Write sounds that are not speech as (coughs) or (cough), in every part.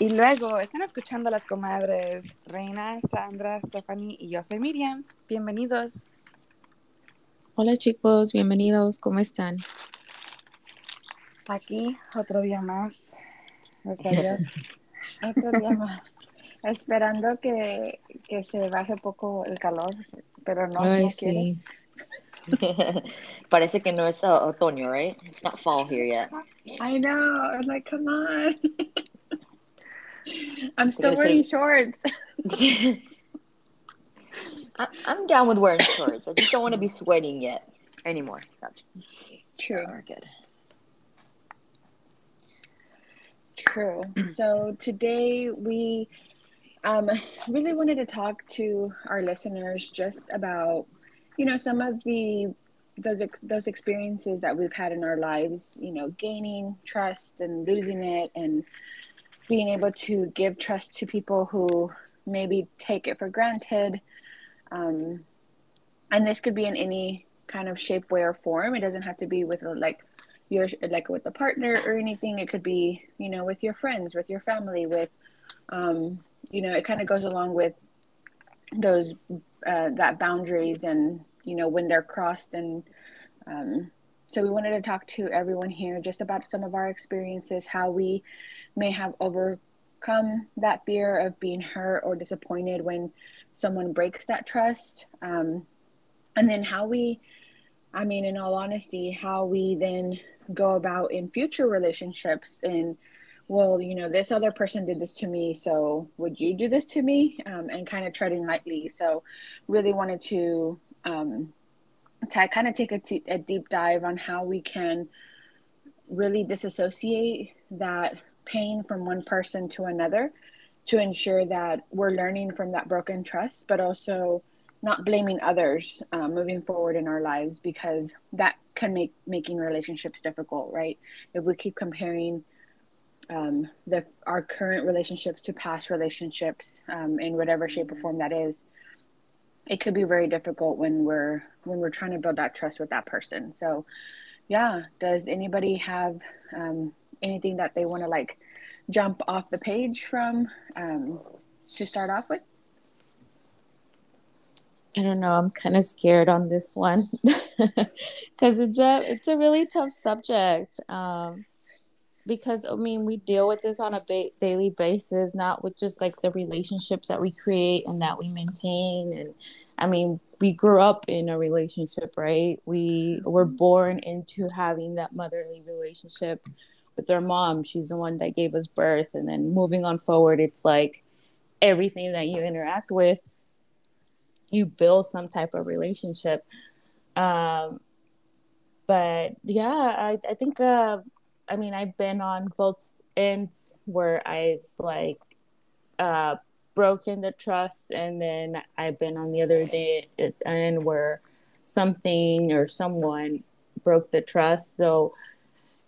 Y luego están escuchando a las comadres Reina, Sandra, Stephanie y yo soy Miriam. Bienvenidos. Hola chicos, bienvenidos, ¿cómo están? Aquí otro día más. (laughs) otro día más. Esperando que, que, se baje poco el calor, pero no. Ay, no sí. (laughs) Parece que no es uh, otoño, right? It's not fall here yet. I know. I'm like, come on. (laughs) I'm still wearing say... shorts. (laughs) I, am down with wearing shorts. I just don't want to be sweating yet anymore. Gotcha. True. We're good. True. (clears throat) So today we um, really wanted to talk to our listeners just about, you know, some of the those those experiences that we've had in our lives. You know, gaining trust and losing it, and being able to give trust to people who maybe take it for granted. Um, and this could be in any kind of shape, way, or form. It doesn't have to be with like your like with a partner or anything. It could be you know with your friends, with your family, with um, you know it kind of goes along with those uh, that boundaries and you know when they're crossed and um, so we wanted to talk to everyone here just about some of our experiences, how we may have overcome that fear of being hurt or disappointed when someone breaks that trust. Um, and then how we, I mean, in all honesty, how we then go about in future relationships and well, you know, this other person did this to me, so would you do this to me? Um, and kind of treading lightly. So, really wanted to um, to kind of take a, t- a deep dive on how we can really disassociate that pain from one person to another to ensure that we're learning from that broken trust, but also not blaming others uh, moving forward in our lives because that can make making relationships difficult, right? If we keep comparing um, the our current relationships to past relationships um, in whatever shape or form that is, it could be very difficult when we're when we're trying to build that trust with that person. So, yeah, does anybody have um, anything that they want to like jump off the page from um, to start off with? I don't know. I'm kind of scared on this one (laughs) because it's a it's a really tough subject. Um, because I mean, we deal with this on a ba- daily basis, not with just like the relationships that we create and that we maintain. And I mean, we grew up in a relationship, right? We were born into having that motherly relationship with mom. She's the one that gave us birth. And then moving on forward, it's like everything that you interact with, you build some type of relationship. Um, but yeah, I, I think, uh, I mean, I've been on both ends where I've like uh, broken the trust, and then I've been on the other day end where something or someone broke the trust. So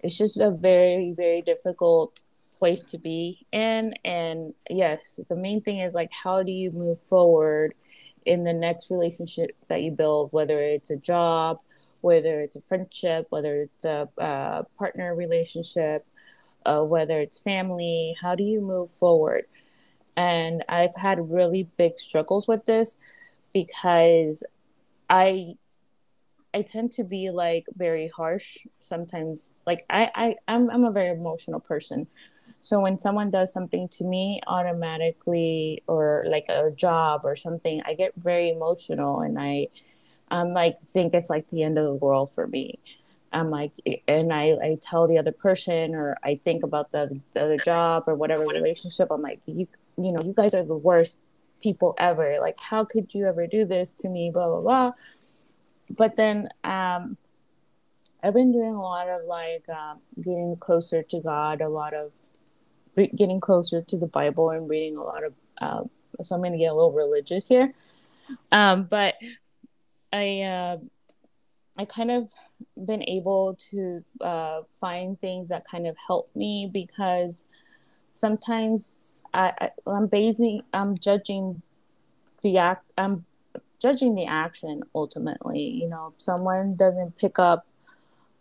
it's just a very, very difficult place to be in. And yes, the main thing is like, how do you move forward in the next relationship that you build, whether it's a job, whether it's a friendship, whether it's a uh, partner relationship, uh, whether it's family. How do you move forward? And I've had really big struggles with this because I I tend to be like very harsh sometimes. Like I, I I'm I'm a very emotional person. So when someone does something to me automatically or like a job or something, I get very emotional and I I'm like think it's like the end of the world for me. I'm like, and I, I tell the other person, or I think about the, the other job or whatever relationship. I'm like, you, you know, you guys are the worst people ever. Like, how could you ever do this to me? Blah blah blah. But then, um, I've been doing a lot of like um, getting closer to God, a lot of re- getting closer to the Bible, and reading a lot of. Uh, so I'm going to get a little religious here, um, but I uh, I kind of been able to uh, find things that kind of help me because sometimes I, I am basing I'm judging the act I'm judging the action ultimately. You know, someone doesn't pick up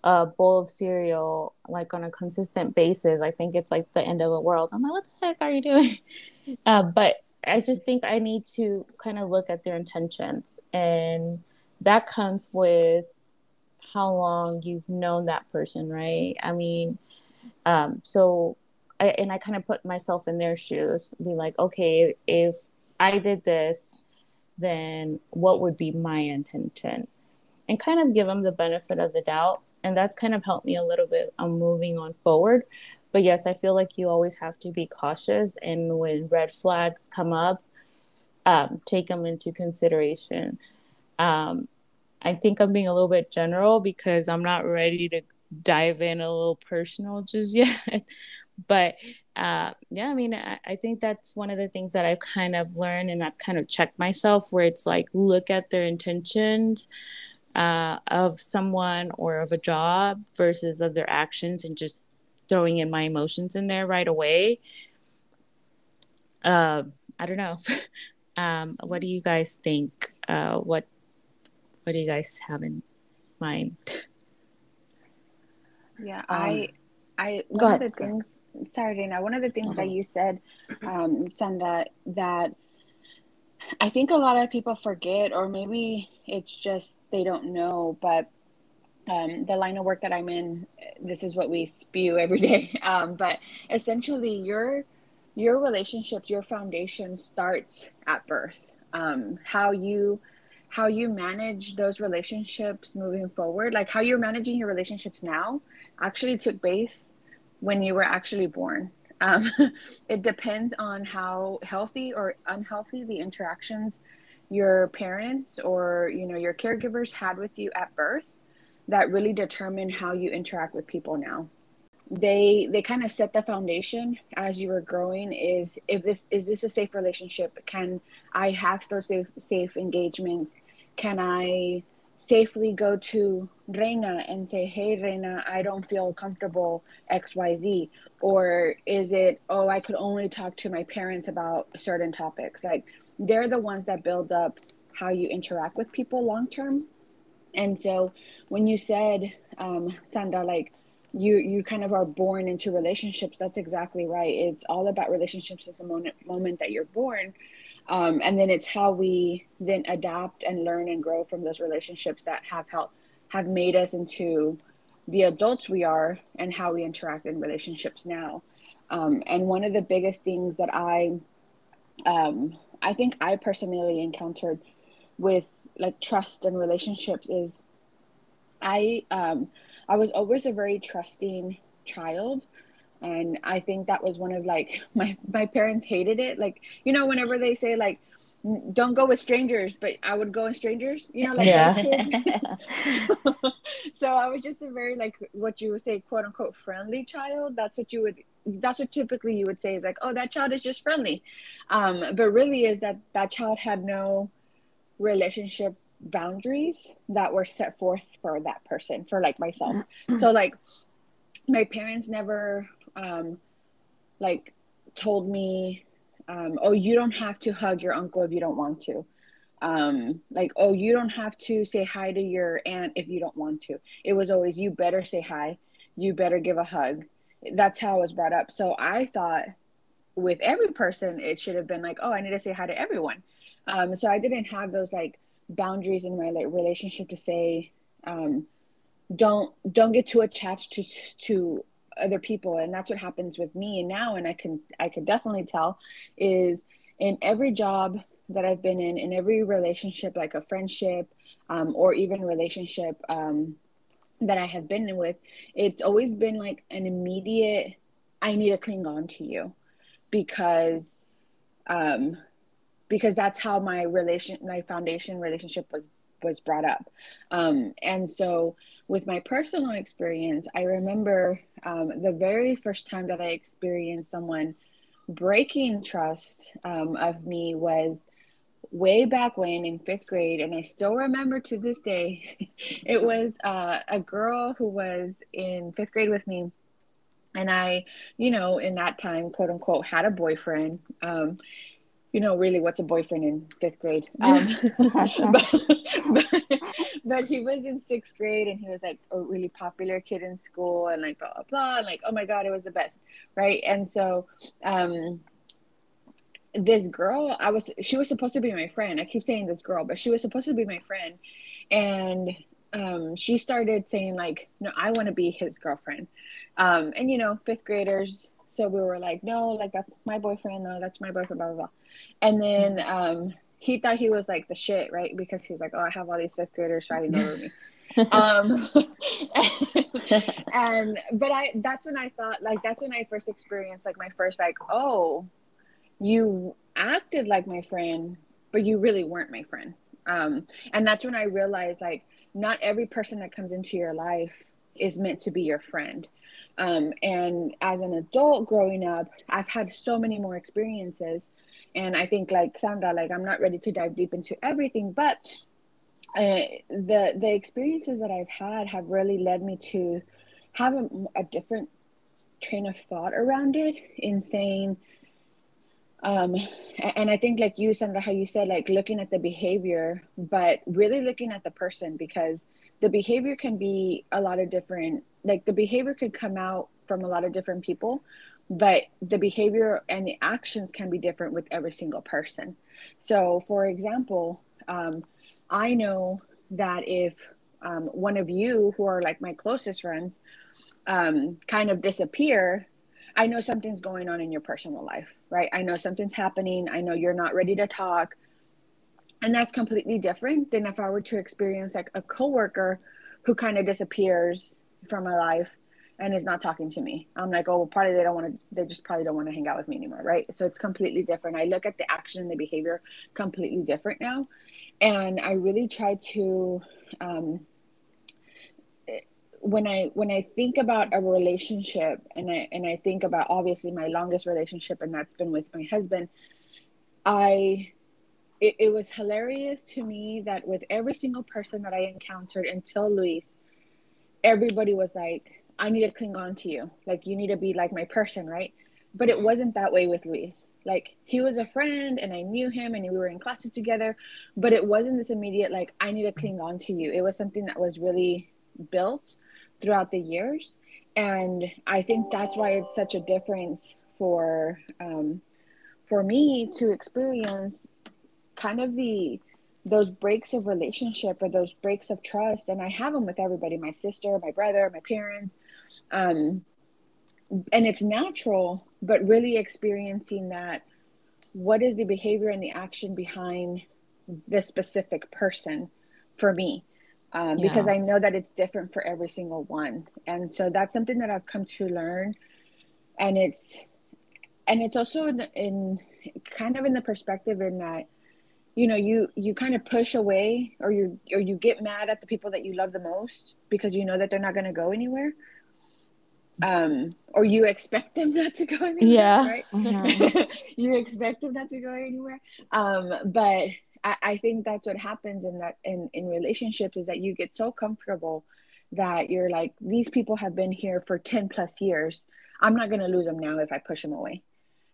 a bowl of cereal like on a consistent basis, I think it's like the end of the world. I'm like, what the heck are you doing? (laughs) Uh, but I just think I need to kind of look at their intentions, and that comes with how long you've known that person, right? I mean, um, so I and I kind of put myself in their shoes, be like, okay, if I did this, then what would be my intention? And kind of give them the benefit of the doubt. And that's kind of helped me a little bit on moving on forward. But yes i feel like you always have to be cautious. And when red flags come up um, take them into consideration. Um, i think i'm being a little bit general because i'm not ready to dive in a little personal just (laughs) yet but uh, yeah i mean I, I think that's one of the things that i've kind of learned and i've kind of checked myself where it's like look at their intentions uh, of someone or of a job versus of their actions and just throwing in my emotions in there right away. Uh, I don't know. (laughs) um, what do you guys think? Uh, what What do you guys have in mind? Yeah, um, I, I one of ahead. the things. Sorry, Dana. One of the things that you said, um, that I think a lot of people forget, or maybe it's just they don't know, but um, the line of work that I'm in, this is what we spew every day. (laughs) Um, but essentially, your your relationships, your foundation starts at birth. Um, how you how you manage those relationships moving forward, like how you're managing your relationships now, actually took base when you were actually born. Um, (laughs) it depends on how healthy or unhealthy the interactions your parents or you know your caregivers had with you at birth that really determine how you interact with people now. They they kind of set the foundation as you were growing is if this is this a safe relationship? Can i have those safe safe engagements? Can i safely go to reina and say hey reina i don't feel comfortable xyz or is it oh i could only talk to my parents about certain topics like they're the ones that build up how you interact with people long term. And so when you said, um, Sandra, like you you kind of are born into relationships, that's exactly right. It's all about relationships at the moment moment that you're born. Um, and then it's how we then adapt and learn and grow from those relationships that have helped have made us into the adults we are and how we interact in relationships now. Um, and one of the biggest things that I um, I think I personally encountered with like trust and relationships is I um I was always a very trusting child and I think that was one of like (laughs) my my parents hated it. Like you know whenever they say like don't go with strangers but I would go with strangers you know like yeah. (laughs) (laughs) so I was just a very like what you would say quote unquote friendly child. That's what you would that's what typically you would say is like oh that child is just friendly. Um, but really is that that child had no relationship boundaries that were set forth for that person for like myself. So like my parents never um, like told me um, oh you don't have to hug your uncle if you don't want to um, like oh you don't have to say hi to your aunt if you don't want to it was always you better say hi you better give a hug that's how I was brought up. So I thought with every person, it should have been like, oh, I need to say hi to everyone. Um, so I didn't have those like boundaries in my like, relationship to say, um, don't don't get too attached to to other people, and that's what happens with me now. And I can I can definitely tell is in every job that I've been in, in every relationship, like a friendship um, or even relationship um, that I have been with, it's always been like an immediate, I need to cling on to you because, um, because that's how my relation, my foundation relationship was, was brought up. Um, and so with my personal experience, I remember, um, the very first time that I experienced someone breaking trust, um, of me was, way back when in fifth grade, and I still remember to this day, (laughs) it was uh, a girl who was in fifth grade with me. And I, you know, in that time, quote unquote, had a boyfriend. Um, you know, really, what's a boyfriend in fifth grade? (laughs) Um, (laughs) but, but, but, he was in sixth grade and he was like a really popular kid in school and like blah blah blah and like oh my god it was the best right? And so um this girl i was she was supposed to be my friend. I keep saying this girl but she was supposed to be my friend. And um she started saying like no i want to be his girlfriend. Um and you know fifth graders so we were like no like that's my boyfriend no that's my boyfriend blah blah blah and then um he thought he was like the shit, right? Because he's like, oh, I have all these fifth graders fighting over me. (laughs) um, (laughs) and but I that's when I thought like that's when I first experienced like my first like oh, you acted like my friend, but you really weren't my friend. Um, and that's when I realized like not every person that comes into your life is meant to be your friend. Um, and as an adult growing up, I've had so many more experiences and i think like sandra like i'm not ready to dive deep into everything but uh, the the experiences that i've had have really led me to have a, a different train of thought around it in saying um and i think like you sandra how you said like looking at the behavior but really looking at the person because the behavior can be a lot of different like the behavior could come out from a lot of different people but the behavior and the actions can be different with every single person. So, for example, um, I know that if um, one of you, who are like my closest friends, um, kind of disappear, I know something's going on in your personal life, right? I know something's happening. I know you're not ready to talk. And that's completely different than if I were to experience like a coworker who kind of disappears from my life and is not talking to me. I'm like, oh, well, probably they don't want to, they just probably don't want to hang out with me anymore, right? So it's completely different. I look at the action and the behavior completely different now. And I really try to, um, when I when I think about a relationship and I and I think about obviously my longest relationship and that's been with my husband, I it, it was hilarious to me that with every single person that I encountered until Luis, everybody was like, I need to cling on to you. Like you need to be like my person, right? But it wasn't that way with Luis. Like he was a friend and I knew him and we were in classes together, but it wasn't this immediate like I need to cling on to you. It was something that was really built throughout the years. And I think that's why it's such a difference for um, for me to experience kind of the those breaks of relationship or those breaks of trust and i have them with everybody my sister my brother my parents um, and it's natural but really experiencing that what is the behavior and the action behind this specific person for me? Um, yeah. because i know that it's different for every single one. And so that's something that i've come to learn. And it's and it's also in, in kind of in the perspective in that you know you you kind of push away or you or you get mad at the people that you love the most because you know that they're not going to go anywhere um or you expect them not to go anywhere yeah. right? Mm-hmm. (laughs) you expect them not to go anywhere. Um but I, I think that's what happens in that in in relationships is that you get so comfortable that you're like these people have been here for 10 plus years. I'm not going to lose them now if i push them away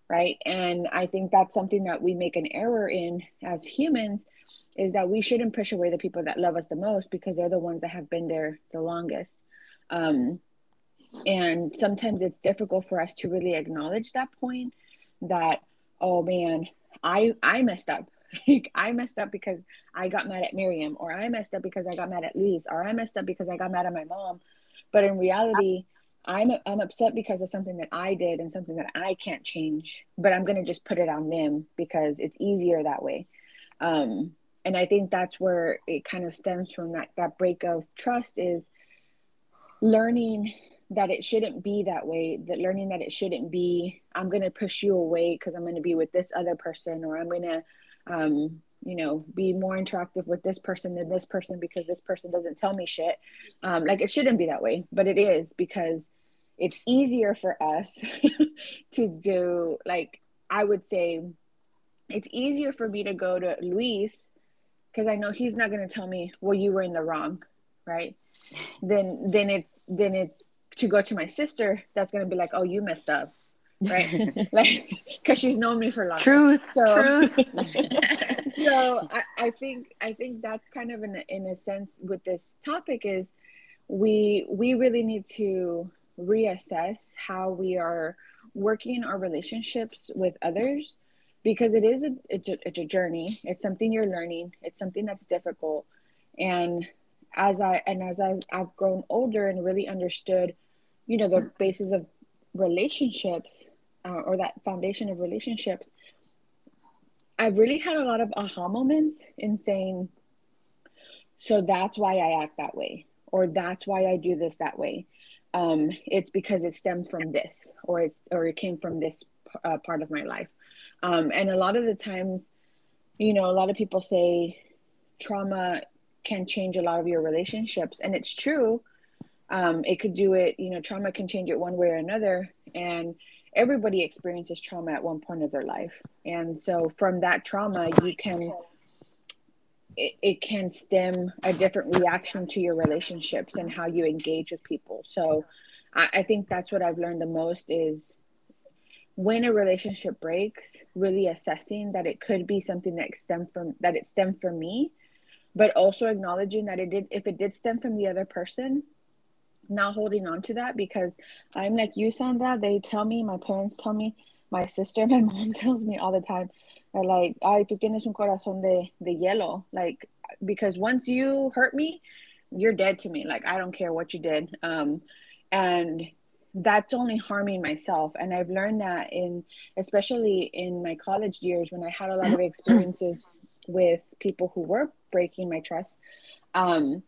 right? And i think that's something that we make an error in as humans is that we shouldn't push away the people that love us the most because they're the ones that have been there the longest. Um, and sometimes it's difficult for us to really acknowledge that point that oh man i i messed up. (laughs) Like i messed up because i got mad at miriam or i messed up because i got mad at Luis, or i messed up because i got mad at my mom. But in reality i'm i'm upset because of something that i did and something that i can't change but i'm going to just put it on them because it's easier that way. Um and i think that's where it kind of stems from that that break of trust is learning that it shouldn't be that way that learning that it shouldn't be i'm going to push you away because i'm going to be with this other person or i'm going to um, you know be more interactive with this person than this person because this person doesn't tell me shit. Um, like it shouldn't be that way but it is because it's easier for us (laughs) to do like i would say it's easier for me to go to luis because i know he's not going to tell me well you were in the wrong right? Then then it's then it's to go to my sister that's going to be like oh you messed up right? (laughs) (laughs) like, because she's known me for long. Truth. So- truth. (laughs) so I, I think I think that's kind of in a, in a sense with this topic is we we really need to reassess how we are working our relationships with others because it is a it's a, it's a journey it's something you're learning it's something that's difficult and as i and as I, i've grown older and really understood you know the basis of relationships uh, or that foundation of relationships i've really had a lot of aha moments in saying so that's why i act that way or that's why i do this that way. Um, it's because it stems from this or it's or it came from this uh, part of my life. Um, and a lot of the times you know a lot of people say trauma can change a lot of your relationships and it's true um, it could do it you know trauma can change it one way or another and everybody experiences trauma at one point of their life. And so from that trauma you can it, it can stem a different reaction to your relationships and how you engage with people. So I, I think that's what i've learned the most is when a relationship breaks really assessing that it could be something that stemmed from that it stemmed from me but also acknowledging that it did if it did stem from the other person not holding on to that because i'm like you sandra. They tell me my parents tell me my sister (laughs) my mom tells me all the time they're like ay tú tienes un corazón de, de hielo. Like because once you hurt me you're dead to me. Like i don't care what you did. Um and that's only harming myself. And i've learned that in especially in my college years when i had a lot of (coughs) experiences with people who were breaking my trust. Um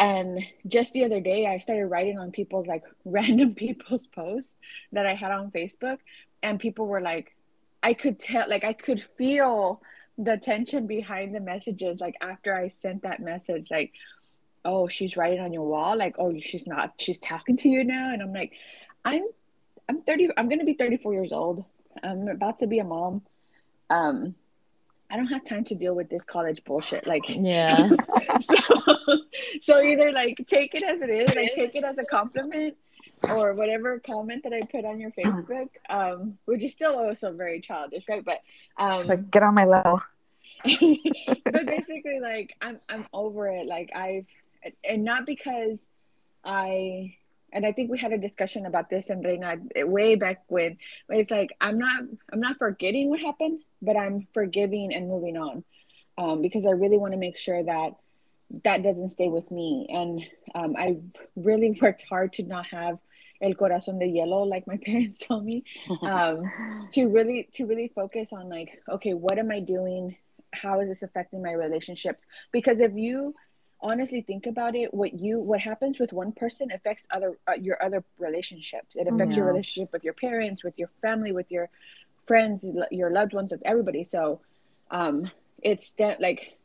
and just the other day i started writing on people's like (laughs) random people's posts that i had on facebook. And people were like i could tell like i could feel the tension behind the messages like after i sent that message like oh she's writing on your wall. Like oh she's not she's talking to you now. And i'm like i'm i'm 30 i'm gonna be 34 years old. I'm about to be a mom. Um i don't have time to deal with this college bullshit like (laughs) Yeah. (laughs) so, so either like take it as it is like take it as a compliment or whatever comment that i put on your facebook um which is still also very childish right but um like, get on my level. (laughs) but basically like i'm i'm over it like i've and not because i and i think we had a discussion about this and Reina way back when it's like i'm not i'm not forgetting what happened but i'm forgiving and moving on. Um, because i really want to make sure that that doesn't stay with me. And um, i've really (laughs) worked hard to not have el corazón de hielo like my (laughs) parents told me um, (laughs) to really to really focus on like okay what am i doing? How is this affecting my relationships? Because if you honestly think about it what you what happens with one person affects other uh, your other relationships. It affects your relationship with your parents with your family with your friends your loved ones with everybody. So um it's stem- like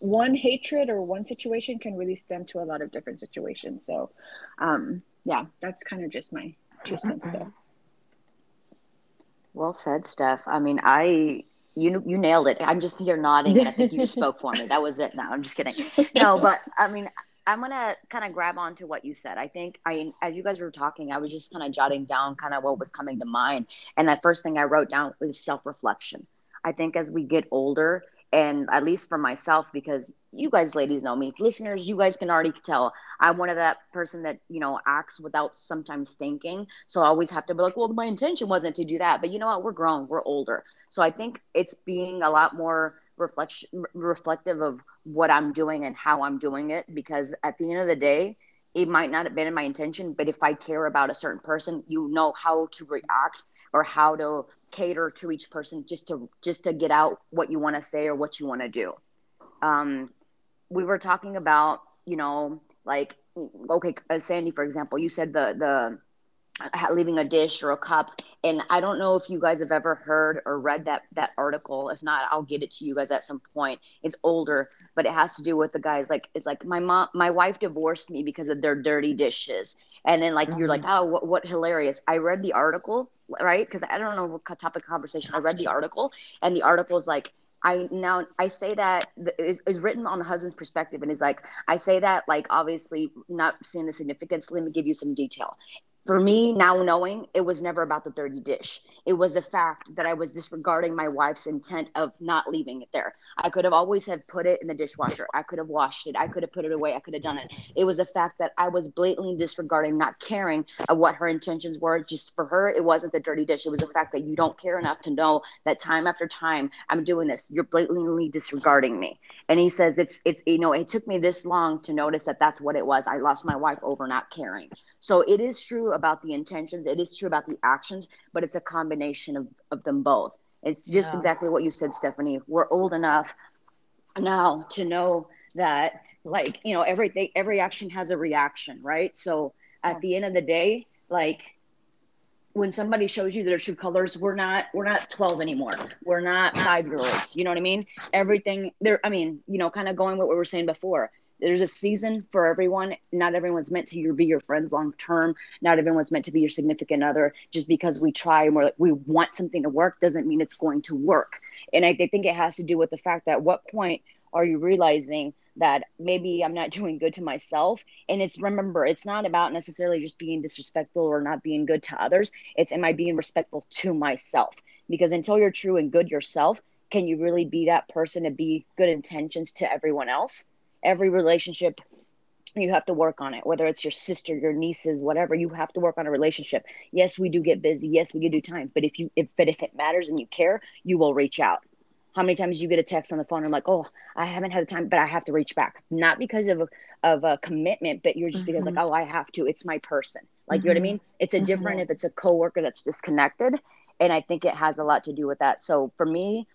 one hatred or one situation can really stem to a lot of different situations. So um yeah that's kind of just my two cents there. (clears throat) Well said, Steph. I mean, I you you nailed it. I'm just here nodding, I think you just spoke for me. That was it. No, I'm just kidding. No, but I mean, I'm gonna kind of grab on to what you said. I think I, as you guys were talking, I was just kind of jotting down kind of what was coming to mind, and the first thing I wrote down was self reflection. I think as we get older, and at least for myself, because you guys, ladies, know me, listeners, you guys can already tell I'm one of that person that you know acts without sometimes thinking. So I always have to be like, well, my intention wasn't to do that, but you know what? We're grown, we're older, so I think it's being a lot more reflection reflective of what I'm doing and how I'm doing it. Because at the end of the day, it might not have been in my intention, but if I care about a certain person, you know how to react or how to cater to each person just to just to get out what you want to say or what you want to do. Um, we were talking about, you know, like okay, uh, Sandy, for example, you said the the uh, leaving a dish or a cup, and I don't know if you guys have ever heard or read that that article. If not, I'll get it to you guys at some point. It's older, but it has to do with the guys like it's like my mom, my wife divorced me because of their dirty dishes, and then like you're like, mm-hmm. oh, what, what hilarious! I read the article, right? Because I don't know what topic of conversation. I read the article, and the article is like I now I say that is, is written on the husband's perspective and is like I say that like obviously not seeing the significance. Let me give you some detail. For me now knowing it was never about the dirty dish. It was the fact that i was disregarding my wife's intent of not leaving it there. I could have always have put it in the dishwasher. I could have washed it. I could have put it away. I could have done it. It was the fact that i was blatantly disregarding not caring of what her intentions were just for her. It wasn't the dirty dish. It was the fact that you don't care enough to know that time after time i'm doing this. You're blatantly disregarding me. And he says it's it's you know it took me this long to notice that that's what it was. I lost my wife over not caring. So it is true about the intentions. It is true about the actions but it's a combination of, of them both. It's just yeah. exactly what you said stephanie. We're old enough now to know that like you know everything every action has a reaction right? So at the end of the day like when somebody shows you their true colors we're not we're not 12 anymore. We're not five year olds. You know what i mean? Everything there i mean you know kind of going what we were saying before there's a season for everyone. Not everyone's meant to be your friends long term. Not everyone's meant to be your significant other. Just because we try and we're, like we want something to work doesn't mean it's going to work. And I, I think it has to do with the fact that what point are you realizing that maybe I'm not (laughs) doing good to myself? And it's remember, it's not about necessarily just being disrespectful or not being good to others. It's am I being respectful to myself? Because until you're true and good yourself, can you really be that person to be good intentions to everyone else? Every relationship you have to work on it whether it's your sister your nieces whatever you have to work on a relationship yes we do get busy yes we do do time but if you if but if it matters and you care you will reach out how many times you get a text on the phone and I'm like oh i haven't had a time but i have to reach back not because of a, of a commitment but you're just mm-hmm. because like mm-hmm. oh i have to it's my person like mm-hmm. you know what i mm-hmm. mean it's a different mm-hmm. if it's a coworker that's disconnected and i think it has a lot to do with that so for me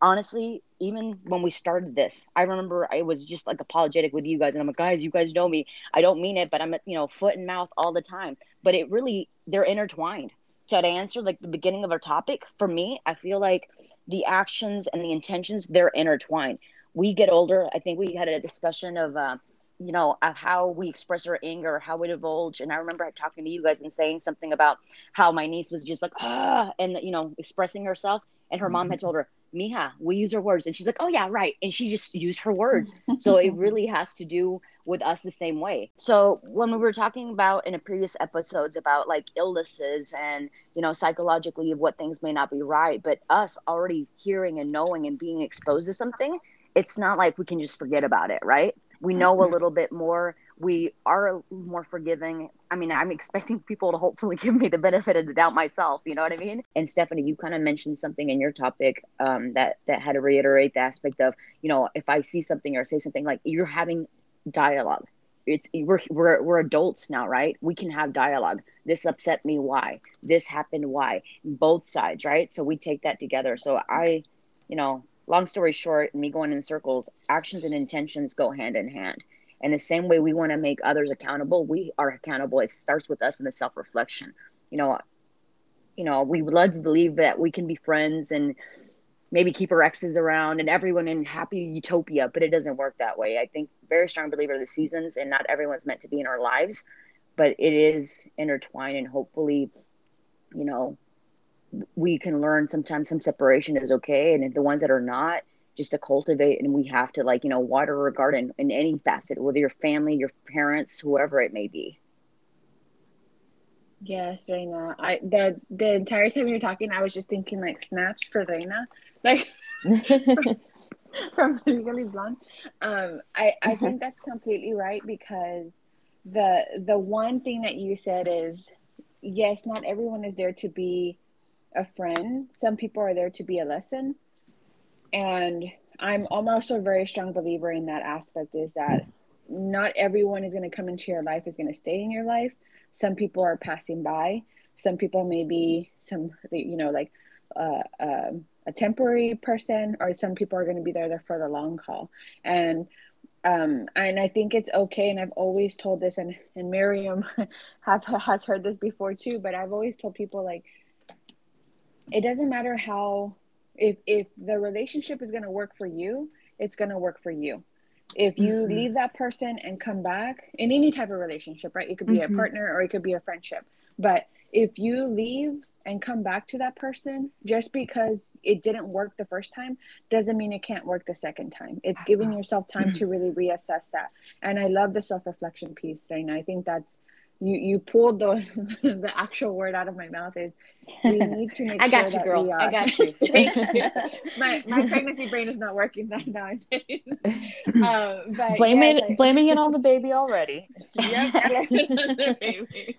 honestly, even when we started this, I remember I was just like apologetic with you guys, and I'm like, guys, you guys know me. I don't mean it, but I'm you know foot and mouth all the time. But it really they're intertwined. So to answer like the beginning of our topic, for me, I feel like the actions and the intentions they're intertwined. We get older. I think we had a discussion of. Uh, you know, of how we express our anger, how we divulge. And I remember talking to you guys and saying something about how my niece was just like, ah, and, you know, expressing herself. And her mom had mm-hmm. told her, Mija, we use her words. And she's like, oh, yeah, right. And she just used her (laughs) words. so it really has to do with us the same way. So when we were talking about in a previous episodes about like illnesses and, you know, psychologically of what things may not be right, but us already hearing and knowing and being exposed to something, it's not like we can just forget about it, right? We know a mm-hmm. little bit more we are more forgiving. I mean, I'm expecting people to hopefully (laughs) give me the benefit of the doubt myself. You know what I mean? And Stephanie, you kind of mentioned something in your topic um, that that had to reiterate the aspect of, you know, if I see something or say something like you're having dialogue. It's we're we're we're adults now, right? We can have dialogue. This upset me. Why? This happened. Why? Both sides, right? So we take that together. So I, you know, long story short, me going in circles, actions and intentions go hand in hand and the same way we want to make others accountable, we are accountable. It starts with us in the self reflection. You know, you know, we would love to believe that we can be friends and maybe keep our exes around and everyone in happy utopia, but it doesn't work that way. I think very strong believer of the seasons and not everyone's meant to be in our lives, but it is intertwined and hopefully, you know, we can learn sometimes some separation is okay. And the ones that are not, just to cultivate and we have to like you know water a garden in any facet whether your family your parents whoever it may be. Yes reina. I the the entire time you're talking i was just thinking like snaps for reina. Like (laughs) from legally blonde. Um i i think (laughs) that's completely right because the the one thing that you said is yes not everyone is there to be a friend. Some people are there to be a lesson and I'm also a very strong believer in that aspect is that not everyone is going to come into your life is going to stay in your life. Some people are passing by. Some people may be some you know like uh, uh, a temporary person, or some people are going to be there, there for the long haul. And um, and I think it's okay. And I've always told this, and and Miriam (laughs) have has heard this before too. But I've always told people like, it doesn't matter how if if the relationship is going to work for you it's going to work for you. If you mm-hmm. leave that person and come back in any type of relationship right? It could be mm-hmm. a partner or it could be a friendship. But if you leave and come back to that person just because it didn't work the first time doesn't mean it can't work the second time. It's giving yourself time to really reassess that. And i love the self-reflection piece and i think that's you you pulled the (laughs) the actual word out of my mouth is we (laughs) need to make I got sure you, that girl. we are. I got (laughs) you. my my pregnancy brain is not working that nowadays. Um, but blaming yes, I- blaming it on the baby already. Yep, blame the baby.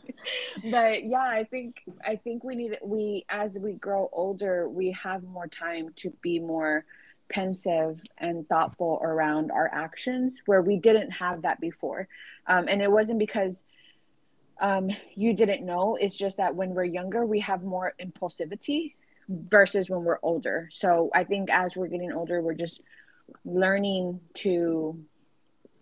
But yeah, I think I think we need we as we grow older, we have more time to be more pensive and thoughtful around our actions where we didn't have that before. Um, and it wasn't because um, you didn't know. It's just that when we're younger, we have more impulsivity versus when we're older. So I think as we're getting older, we're just learning to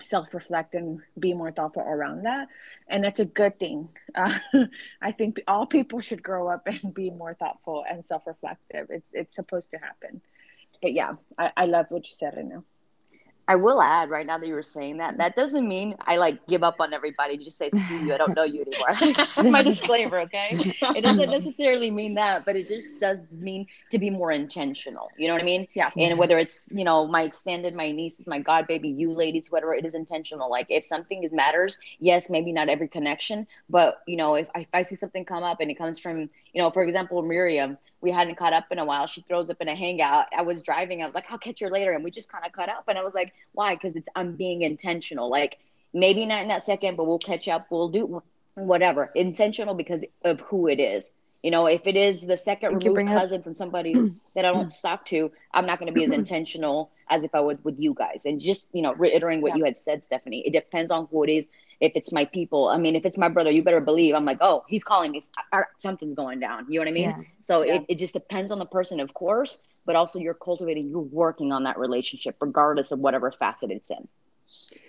self reflect and be more thoughtful around that. And that's a good thing. Uh, (laughs) I think all people should grow up and be more thoughtful and self reflective. It's, it's supposed to happen. But yeah, I, I love what you said right. I will add right now that you were saying that that doesn't mean I like give up on everybody. Just say screw you. I don't know you anymore. (laughs) My disclaimer, okay? It doesn't (laughs) necessarily mean that, but it just does mean to be more intentional. You know what I mean? Yeah. And whether it's you know my extended, my nieces, my god baby, you ladies, whatever, it is intentional. Like if something matters, yes, maybe not every connection, but you know if I, if I see something come up and it comes from you know, for example, Miriam, we hadn't caught up in a while. She throws up in a hangout. I was driving. I was like, I'll catch you later. And we just kind of caught up. And I was like, why? Because it's, I'm being intentional. Like maybe not in that second, but we'll catch up. We'll do whatever. Intentional because of who it is. You know, if it is the second Thank removed bring up- cousin from somebody (clears throat) that I don't talk to, I'm not going to be as intentional as if I would with you guys. And just, you know, reiterating what Yeah. you had said, Stephanie, it depends on who it is. If it's my people, I mean, if it's my brother, you better believe I'm like, oh, he's calling me. Something's going down. You know what I mean? Yeah. So Yeah. it, it just depends on the person, of course, but also you're cultivating, you're working on that relationship, regardless of whatever facet it's in.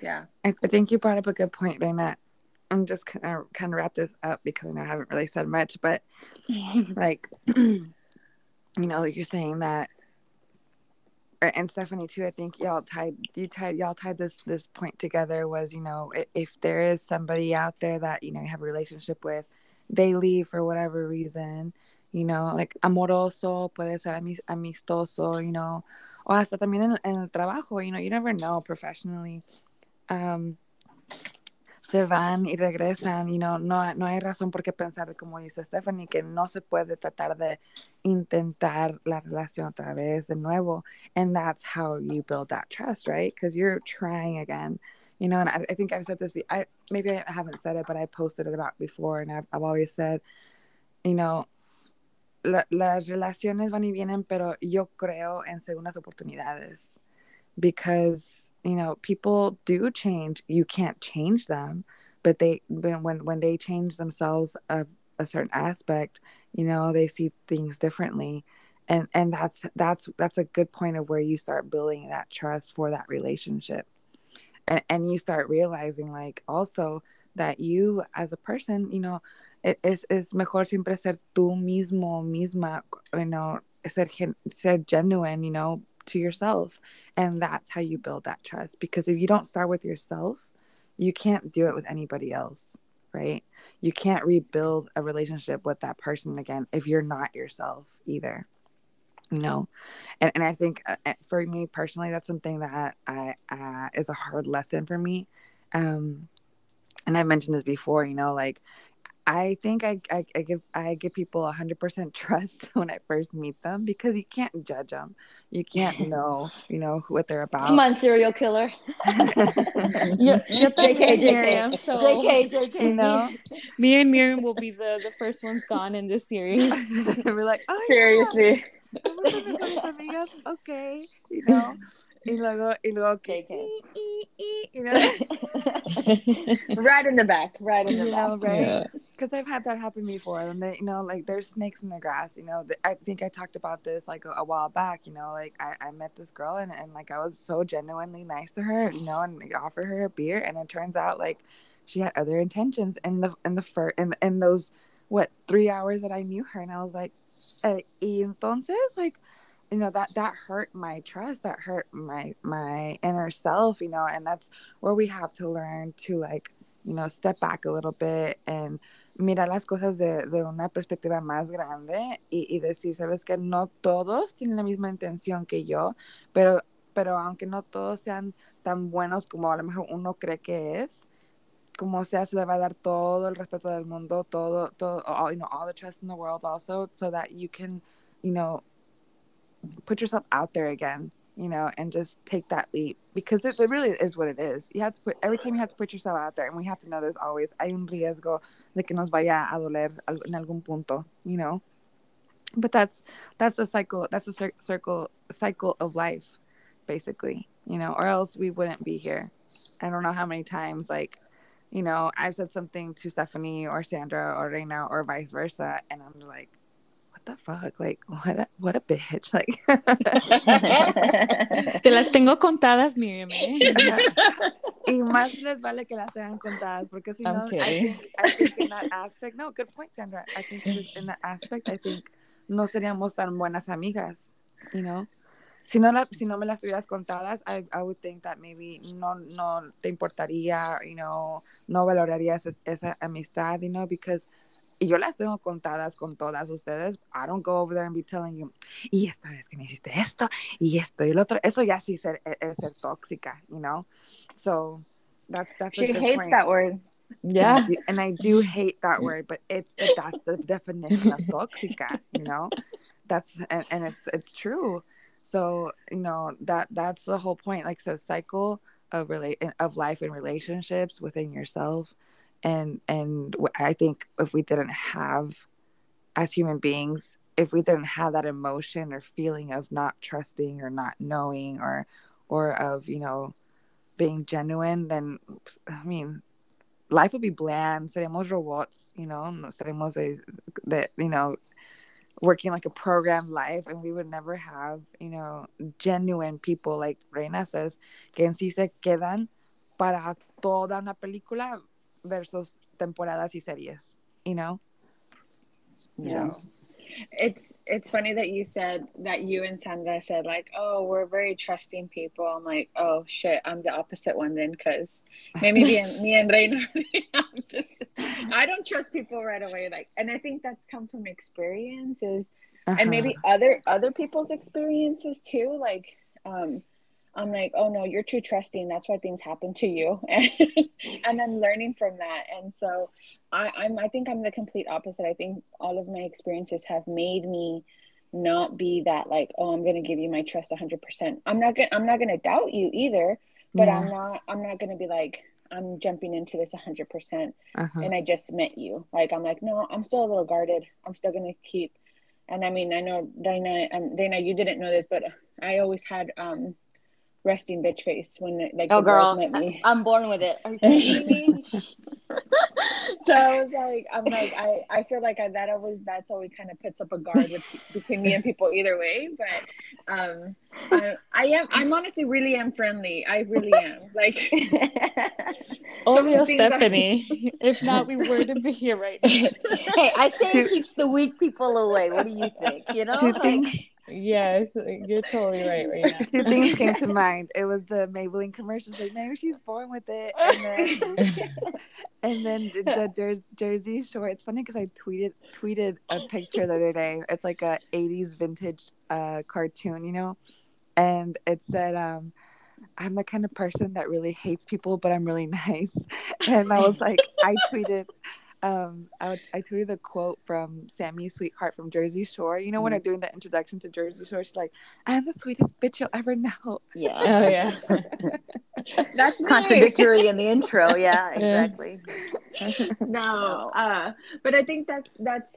Yeah. I, I think you brought up a good point, Reina. I'm just kind of kind of wrap this up because I know I haven't really said much, but (laughs) like, (clears throat) you know, you're saying that, or- and Stephanie too. I think y'all tied you tied y'all tied this this point together. Was you know if there is somebody out there that you know you have a relationship with, they leave for whatever reason, you know, like amoroso puede ser amistoso, you know, o hasta también en, en el trabajo, you know, you never know professionally. Um, se van y regresan, you know, no, no hay razón por qué pensar, como dice Stephanie, que no se puede tratar de intentar la relación otra vez de nuevo. And that's how you build that trust, right? Because you're trying again, you know, and I, I think I've said this, be- I maybe I haven't said it, but I posted it about before, and I've, I've always said, you know, la- las relaciones van y vienen, pero yo creo en segundas oportunidades because you know people do change. You can't change them but they when when, they change themselves of a certain aspect you know they see things differently. And and that's that's that's a good point of where you start building that trust for that relationship. And, and you start realizing like also that you as a person you know it es, es mejor siempre ser tú mismo misma you know ser, ser genuine you know to yourself. And that's how you build that trust. Because if you don't start with yourself you can't do it with anybody else right? You can't rebuild a relationship with that person again if you're not yourself either you know? And, and i think uh, uh, for me personally that's something that i uh, is a hard lesson for me. Um and i've mentioned this before you know like I think I, I, I give I give people 100% (laughs) trust when I first meet them because you can't judge them. You can't (laughs) know, you know, what they're about. Come on, serial killer. Yo, yo también, JK, Miriam. JK, So JK, JK. You know? me and Miriam will be the the first ones gone in this series. and (laughs) We're like, oh, Seriously. yeah, somos las mejores amigas, okay, you know. Y luego, y luego, que, JK. y, y, y, you know, (laughs) Right in the back. Right in the you back. know, right? Yeah. because I've had that happen before. And they, you know, like there's snakes in the grass. You know, I think I talked about this like a, a while back. You know, like I, I met this girl and, and like I was so genuinely nice to her. You know, and like, offered her a beer, and it turns out like she had other intentions in the in the fir- in in those what three hours that I knew her, and I was like, eh, y entonces like. You know that that hurt my trust. That hurt my my inner self. You know, and that's where we have to learn to like you know step back a little bit and mirar las cosas de, de una perspectiva más grande y, y decir, sabes que no todos tienen la misma intención que yo, pero, pero aunque no todos sean tan buenos como a lo mejor uno cree que es, como sea, se le va a dar todo el respeto del mundo, todo, todo, you know, all the trust in the world also, so that you can, you know, put yourself out there again, you know, and just take that leap because it, it, really is what it is. You have to put every time you have to put yourself out there, and we have to know there's always hay un riesgo de que nos vaya a doler en algún punto, you know. But that's that's a cycle. That's a cir- circle cycle of life, basically, you know. Or else we wouldn't be here. I don't know how many times like you know, I've said something to Stephanie or Sandra or Reina or vice versa, and I'm like, what the fuck? Like, what a, what a bitch. (laughs) Like, (laughs) te las tengo contadas, Miriam. ¿eh? (laughs) y más les vale que las tengan contadas, porque si no, I think, I think in that aspect, no, good point, Sandra. I think in that aspect, I think no seríamos tan buenas amigas, you know? Si no, la, si no me las tuvieras contadas, I, I would think that maybe no, no te importaría, you know, no valorarías es, esa amistad, you know, because y yo las tengo contadas con todas ustedes. I don't go over there and be telling you, y esta vez que me hiciste esto, y esto, y el otro. Eso ya sí ser, e, es ser tóxica, you know. So, that's, that's She hates point. that word. Yeah. And I do hate that word, but it's that's the definition of tóxica, you know. (laughs) That's and, and it's it's true so you know that that's the whole point like the cycle of relate of life and relationships within yourself. And and i think if we didn't have as human beings if we didn't have that emotion or feeling of not trusting or not knowing or or of you know being genuine then i mean life would be bland. Seremos robots you know seremos a, that you know working like a program life and we would never have you know genuine people like Reina says que en sí se quedan para toda una película versus temporadas y series you know? Yeah. It's it's funny that you said that you and Sandra said like oh we're very trusting people I'm like oh shit I'm the opposite one then because maybe me and, me and Reina (laughs) I don't trust people right away. Like, and I think that's come from experiences uh-huh. and maybe other other people's experiences too. Like, um, I'm like, oh no, you're too trusting. That's why things happen to you, (laughs) and then learning from that. And so, I, I'm I think I'm the complete opposite. I think all of my experiences have made me not be that like, oh, I'm gonna give you my trust 100. percent I'm not gonna I'm not gonna doubt you either, but yeah. I'm not I'm not gonna be like I'm jumping into this 100% uh-huh. and I just met you. Like, I'm like, no, I'm still a little guarded. I'm still going to keep. And I mean, I know Dana, um, Dana, you didn't know this, but I always had um, resting bitch face when like oh girl. met me. (laughs) I, am born with it. Are you kidding me? (laughs) (laughs) So I was like I'm like I I feel like I, that always that's always kind of puts up a guard with, between me and people either way but um I, I am I'm honestly really am friendly. I really am. Like Obvio Stephanie I, if not we wouldn't be here right now. Hey I say it keeps the weak people away. What do you think? You know two things Yes, you're totally right right. Two things came to (laughs) mind. It was the Maybelline commercials, like maybe she's born with it, and then (laughs) and then the Jersey, Jersey Shore. It's funny because I tweeted tweeted a picture the other day. It's like a '80s vintage uh, cartoon, you know, and it said, um, "I'm the kind of person that really hates people, but I'm really (laughs) nice," and I was like, I tweeted um I, I tweeted the quote from Sammi Sweetheart from Jersey Shore. You know mm-hmm. when I'm doing the introduction to Jersey Shore, she's like, "I'm the sweetest bitch you'll ever know." Yeah. Oh yeah. (laughs) That's contradictory in the intro. (laughs) Yeah, exactly. (laughs) no, uh, but I think that's that's.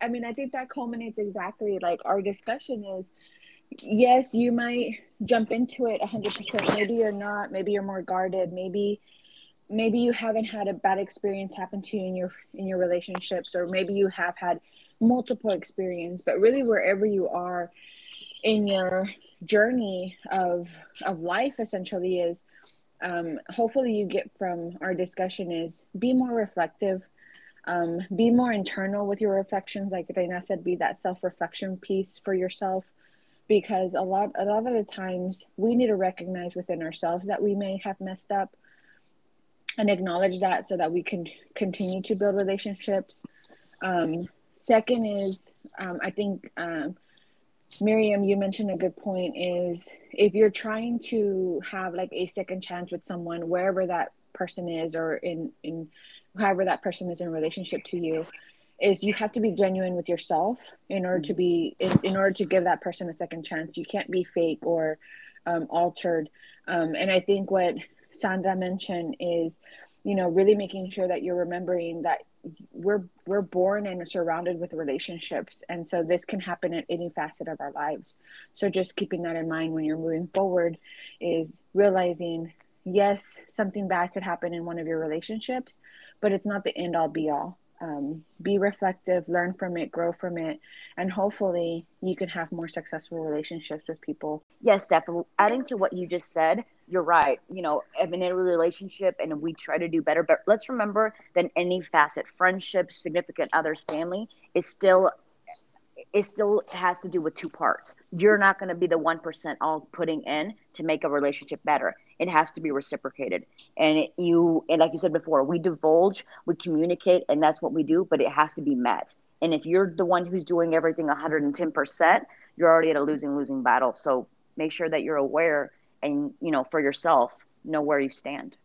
I mean, I think that culminates exactly like our discussion is. Yes, you might jump into it 100%. Maybe you're not. Maybe you're more guarded. Maybe maybe you haven't had a bad experience happen to you in your in your relationships or maybe you have had multiple experience but really wherever you are in your journey of of life essentially is um, hopefully you get from our discussion is be more reflective um, be more internal with your reflections. Like Reina said be that self-reflection piece for yourself because a lot a lot of the times we need to recognize within ourselves that we may have messed up and acknowledge that so that we can continue to build relationships. Um, second is, um, I think, um, Miriam, you mentioned a good point is if you're trying to have like a second chance with someone, wherever that person is or in in however that person is in relationship to you is you have to be genuine with yourself in order to be in, in order to give that person a second chance you can't be fake or um, altered um, and i think what sandra mentioned is you know really making sure that you're remembering that we're we're born and surrounded with relationships. And so this can happen at any facet of our lives. So just keeping that in mind when you're moving forward is realizing yes something bad could happen in one of your relationships but it's not the end all be all. Um, be reflective, learn from it, grow from it, and hopefully you can have more successful relationships with people. Yes, Steph, adding to what you just said, you're right. You know, I'm in a relationship and we try to do better, but let's remember that any facet, friendship, significant others, family, is still it still has to do with two parts. You're not going to be the 1% all putting in to make a relationship better. It has to be reciprocated. And you, and like you said before, we divulge, we communicate, and that's what we do, but it has to be met. And if you're the one who's doing everything 110%, you're already at a losing, losing battle. So make sure that you're aware and, you know, for yourself, know where you stand.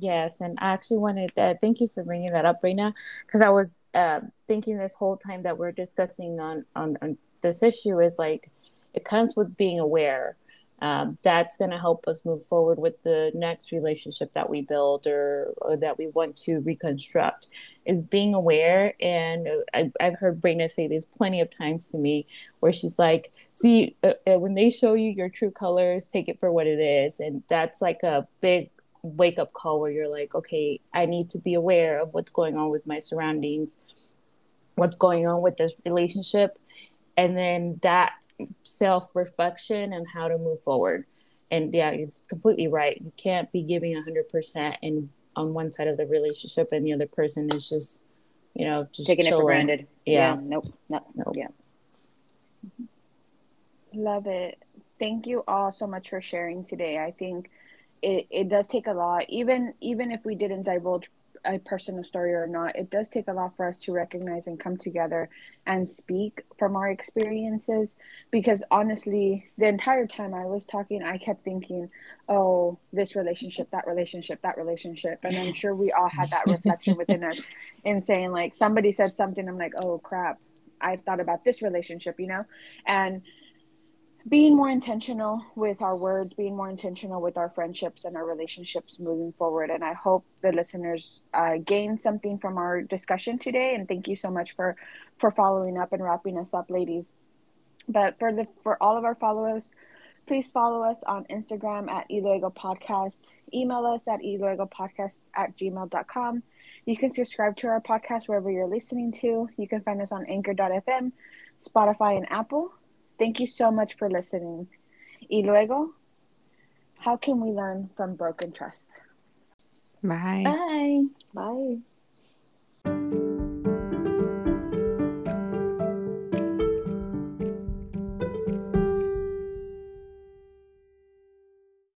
Yes, and I actually wanted to uh, thank you for bringing that up right now because I was uh, thinking this whole time that we're discussing on, on, on this issue is like it comes with being aware. Um, that's going to help us move forward with the next relationship that we build or, or that we want to reconstruct is being aware. And I, have heard Brina say this plenty of times to me where she's like see uh, uh, when they show you your true colors take it for what it is. And that's like a big wake up call where you're like, okay, I need to be aware of what's going on with my surroundings, what's going on with this relationship, and then that self reflection and how to move forward. And yeah, you're completely right. You can't be giving 100% in on one side of the relationship and the other person is just, you know, just taking chilling. it for granted. Yeah. yeah. Nope. No. Nope. Yeah. Love it. Thank you all so much for sharing today. I think it, it does take a lot. Even even if we didn't divulge a personal story or not it does take a lot for us to recognize and come together and speak from our experiences. Because honestly the entire time i was talking i kept thinking oh this relationship that relationship that relationship. And i'm sure we all had that reflection within us (laughs) in saying like somebody said something i'm like oh crap. I thought about this relationship you know? And being more intentional with our words, being more intentional with our friendships and our relationships moving forward. And I hope the listeners uh, gain something from our discussion today. And thank you so much for for following up and wrapping us up, ladies. But for the for all of our followers, please follow us on Instagram at Y Luego Podcast. Email us at yluegopodcast at gmail.com. You can subscribe to our podcast wherever you're listening to. You can find us on anchor.fm, Spotify, and Apple. Thank you so much for listening. Y luego, how can we learn from broken trust? Bye. Bye. Bye.